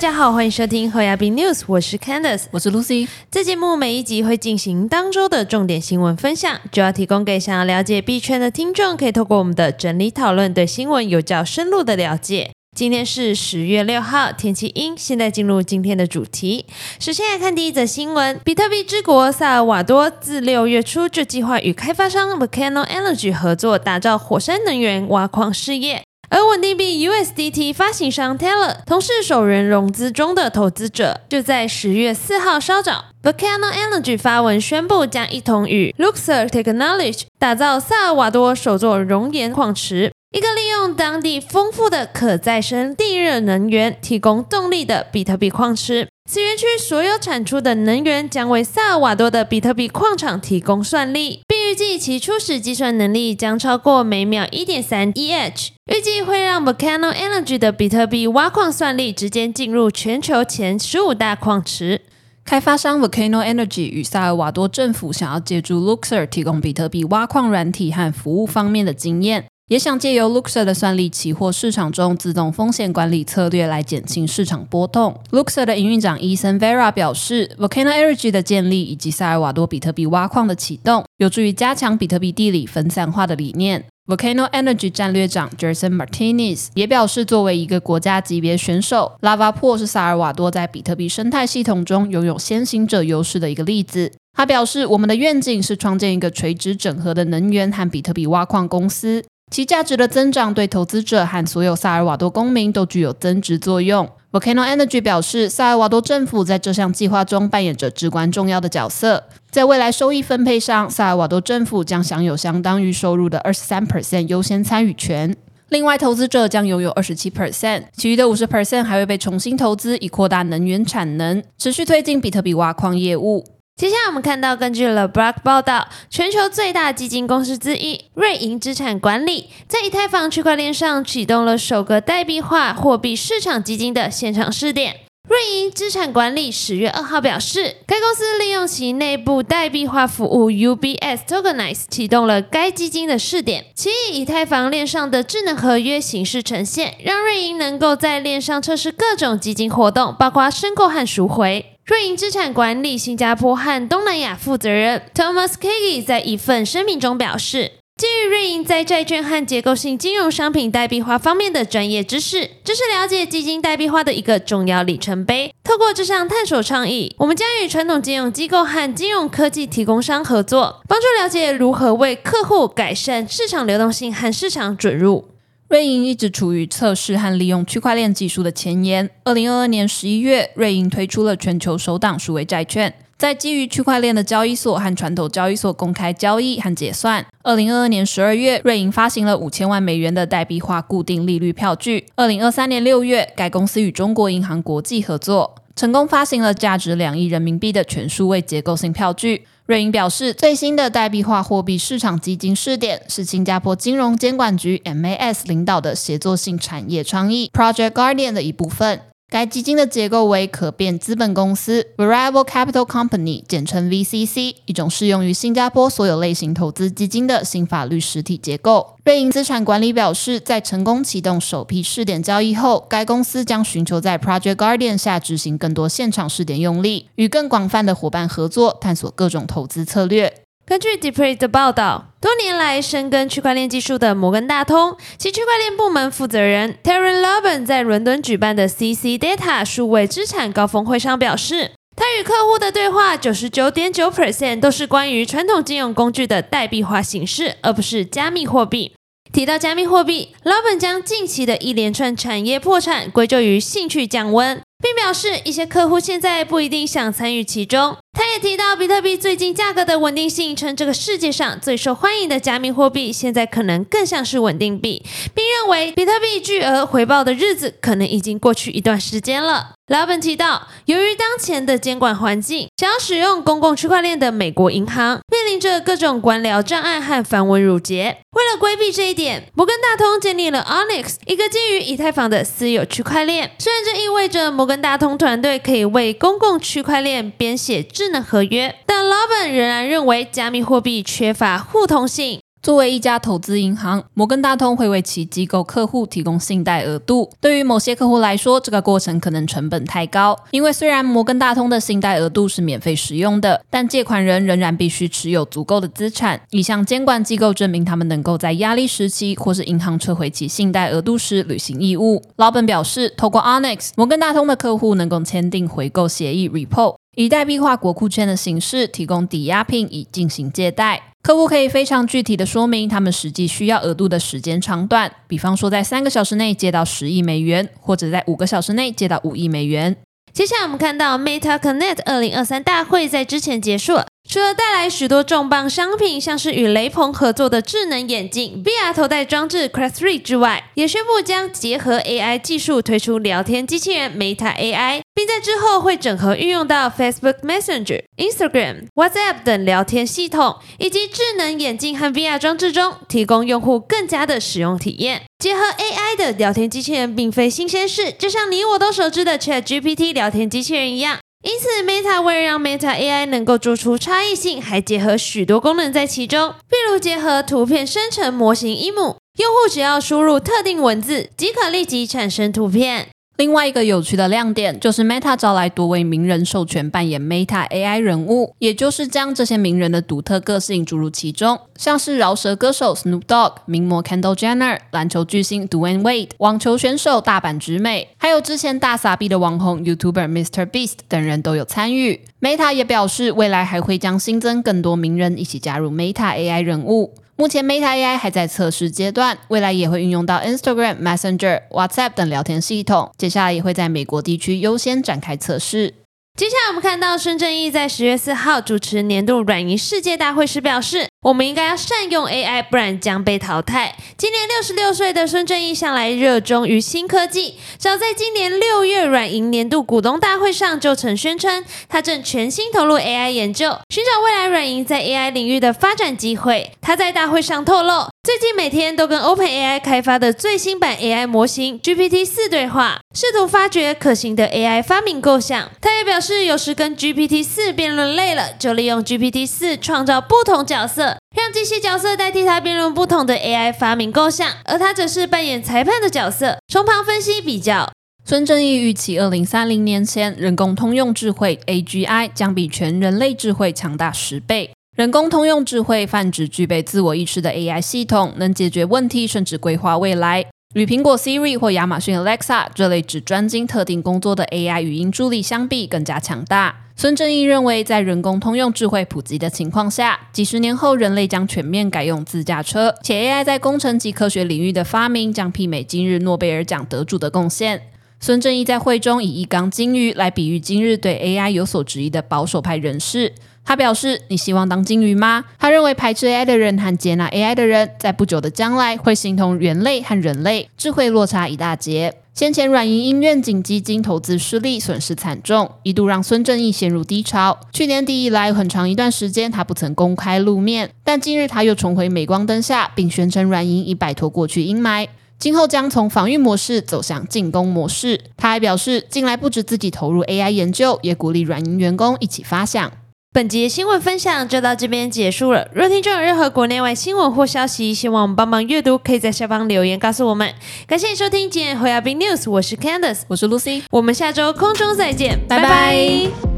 家好，欢迎收听后亚币 News，我是 Candice，我是 Lucy。这节目每一集会进行当周的重点新闻分享，主要提供给想要了解币圈的听众，可以透过我们的整理讨论，对新闻有较深入的了解。今天是十月六号，天气阴。现在进入今天的主题。首先来看第一则新闻：比特币之国萨尔瓦多自六月初就计划与开发商 Volcano Energy 合作，打造火山能源挖矿事业。而稳定币 USDT 发行商 Teller 同是首轮融资中的投资者，就在十月四号稍早，Volcano Energy 发文宣布将一同与 Luxor Technology 打造萨尔瓦多首座熔岩矿池。一个利用当地丰富的可再生地热能源提供动力的比特币矿池，此园区所有产出的能源将为萨尔瓦多的比特币矿场提供算力，并预计其初始计算能力将超过每秒一点三 EH，预计会让 Volcano Energy 的比特币挖矿算力直接进入全球前十五大矿池。开发商 Volcano Energy 与萨尔瓦多政府想要借助 Luxor 提供比特币挖矿软体和服务方面的经验。也想借由 Luxor 的算力期货市场中自动风险管理策略来减轻市场波动。Luxor 的营运长 Ethan Vera 表示，Volcano Energy 的建立以及萨尔瓦多比特币挖矿的启动，有助于加强比特币地理分散化的理念。Volcano Energy 战略长 Jason Martinez 也表示，作为一个国家级别选手，Lava p o 是萨尔瓦多在比特币生态系统中拥有先行者优势的一个例子。他表示，我们的愿景是创建一个垂直整合的能源和比特币挖矿公司。其价值的增长对投资者和所有萨尔瓦多公民都具有增值作用。Volcano Energy 表示，萨尔瓦多政府在这项计划中扮演着至关重要的角色。在未来收益分配上，萨尔瓦多政府将享有相当于收入的二十三 percent 优先参与权。另外，投资者将拥有二十七 percent，其余的五十 percent 还会被重新投资，以扩大能源产能，持续推进比特币挖矿业务。接下来我们看到，根据了 Block 报道，全球最大基金公司之一瑞银资产管理在以太坊区块链上启动了首个代币化货币市场基金的现场试点。瑞银资产管理十月二号表示，该公司利用其内部代币化服务 UBS Tokenize 启动了该基金的试点，其以以太坊链上的智能合约形式呈现，让瑞银能够在链上测试各种基金活动，包括申购和赎回。瑞银资产管理新加坡和东南亚负责人 Thomas Kagi 在一份声明中表示，基于瑞银在债券和结构性金融商品代币化方面的专业知识，这是了解基金代币化的一个重要里程碑。透过这项探索倡议，我们将与传统金融机构和金融科技提供商合作，帮助了解如何为客户改善市场流动性和市场准入。瑞银一直处于测试和利用区块链技术的前沿。二零二二年十一月，瑞银推出了全球首档数位债券，在基于区块链的交易所和传统交易所公开交易和结算。二零二二年十二月，瑞银发行了五千万美元的代币化固定利率票据。二零二三年六月，该公司与中国银行国际合作，成功发行了价值两亿人民币的全数位结构性票据。瑞银表示，最新的代币化货币市场基金试点是新加坡金融监管局 MAS 领导的协作性产业倡议 Project Guardian 的一部分。该基金的结构为可变资本公司 （Variable Capital Company），简称 VCC，一种适用于新加坡所有类型投资基金的新法律实体结构。瑞银资产管理表示，在成功启动首批试点交易后，该公司将寻求在 Project Guardian 下执行更多现场试点用力，与更广泛的伙伴合作，探索各种投资策略。根据 Deepray 的报道，多年来深耕区块链技术的摩根大通其区块链部门负责人 Terry Loban 在伦敦举办的 CC Data 数位资产高峰会上表示，他与客户的对话九十九点九 percent 都是关于传统金融工具的代币化形式，而不是加密货币。提到加密货币，老本将近期的一连串产业破产归咎于兴趣降温。并表示，一些客户现在不一定想参与其中。他也提到，比特币最近价格的稳定性，称这个世界上最受欢迎的加密货币，现在可能更像是稳定币，并认为比特币巨额回报的日子可能已经过去一段时间了。老本提到，由于当前的监管环境，想要使用公共区块链的美国银行面临着各种官僚障碍和繁文缛节。为了规避这一点，摩根大通建立了 Onyx，一个基于以太坊的私有区块链。虽然这意味着摩根大通团队可以为公共区块链编写智能合约，但老本仍然认为加密货币缺乏互通性。作为一家投资银行，摩根大通会为其机构客户提供信贷额度。对于某些客户来说，这个过程可能成本太高，因为虽然摩根大通的信贷额度是免费使用的，但借款人仍然必须持有足够的资产，以向监管机构证明他们能够在压力时期或是银行撤回其信贷额度时履行义务。老本表示，透过 Onyx，摩根大通的客户能够签订回购协议 （Repo），以代币化国库券的形式提供抵押品以进行借贷。客户可以非常具体的说明他们实际需要额度的时间长短，比方说在三个小时内借到十亿美元，或者在五个小时内借到五亿美元。接下来我们看到 Meta Connect 二零二三大会在之前结束了。除了带来许多重磅商品，像是与雷朋合作的智能眼镜、VR 头戴装置 Quest 3之外，也宣布将结合 AI 技术推出聊天机器人 Meta AI，并在之后会整合运用到 Facebook Messenger、Instagram、WhatsApp 等聊天系统，以及智能眼镜和 VR 装置中，提供用户更加的使用体验。结合 AI 的聊天机器人并非新鲜事，就像你我都熟知的 ChatGPT 聊天机器人一样。因此，Meta 为了让 Meta AI 能够做出差异性，还结合许多功能在其中，譬如结合图片生成模型 e m 用户只要输入特定文字，即可立即产生图片。另外一个有趣的亮点就是 Meta 招来多位名人授权扮演 Meta AI 人物，也就是将这些名人的独特个性注入其中，像是饶舌歌手 Snoop Dogg、名模 Kendall Jenner、篮球巨星 Dwayne Wade、网球选手大阪直美，还有之前大傻逼的网红 YouTuber Mr Beast 等人都有参与。Meta 也表示，未来还会将新增更多名人一起加入 Meta AI 人物。目前 Meta AI 还在测试阶段，未来也会运用到 Instagram、Messenger、WhatsApp 等聊天系统。接下来也会在美国地区优先展开测试。接下来我们看到孙正义在十月四号主持年度软银世界大会时表示。我们应该要善用 AI，不然将被淘汰。今年六十六岁的孙正义向来热衷于新科技，早在今年六月软银年度股东大会上就曾宣称，他正全心投入 AI 研究，寻找未来软银在 AI 领域的发展机会。他在大会上透露，最近每天都跟 OpenAI 开发的最新版 AI 模型 GPT 四对话，试图发掘可行的 AI 发明构想。他也表示，有时跟 GPT 四辩论累了，就利用 GPT 四创造不同角色。让这些角色代替他辩论不同的 AI 发明构想，而他则是扮演裁判的角色，从旁分析比较。孙正义预期，二零三零年前，人工通用智慧 AGI 将比全人类智慧强大十倍。人工通用智慧泛指具备自我意识的 AI 系统，能解决问题，甚至规划未来，与苹果 Siri 或亚马逊 Alexa 这类只专精特定工作的 AI 语音助理相比，更加强大。孙正义认为，在人工通用智慧普及的情况下，几十年后人类将全面改用自驾车，且 AI 在工程及科学领域的发明将媲美今日诺贝尔奖得主的贡献。孙正义在会中以一缸金鱼来比喻今日对 AI 有所质疑的保守派人士。他表示：“你希望当金鱼吗？”他认为排斥 AI 的人和接纳 AI 的人，在不久的将来会形同猿类和人类，智慧落差一大截。先前软银因愿景基金投资失利，损失惨重，一度让孙正义陷入低潮。去年底以来，很长一段时间他不曾公开露面，但近日他又重回镁光灯下，并宣称软银已摆脱过去阴霾，今后将从防御模式走向进攻模式。他还表示，近来不止自己投入 AI 研究，也鼓励软银员工一起发想。本节新闻分享就到这边结束了。若听众有任何国内外新闻或消息，希望我们帮忙阅读，可以在下方留言告诉我们。感谢收听今天的 h o y a b News，我是 Candice，我是 Lucy，我们下周空中再见，拜拜。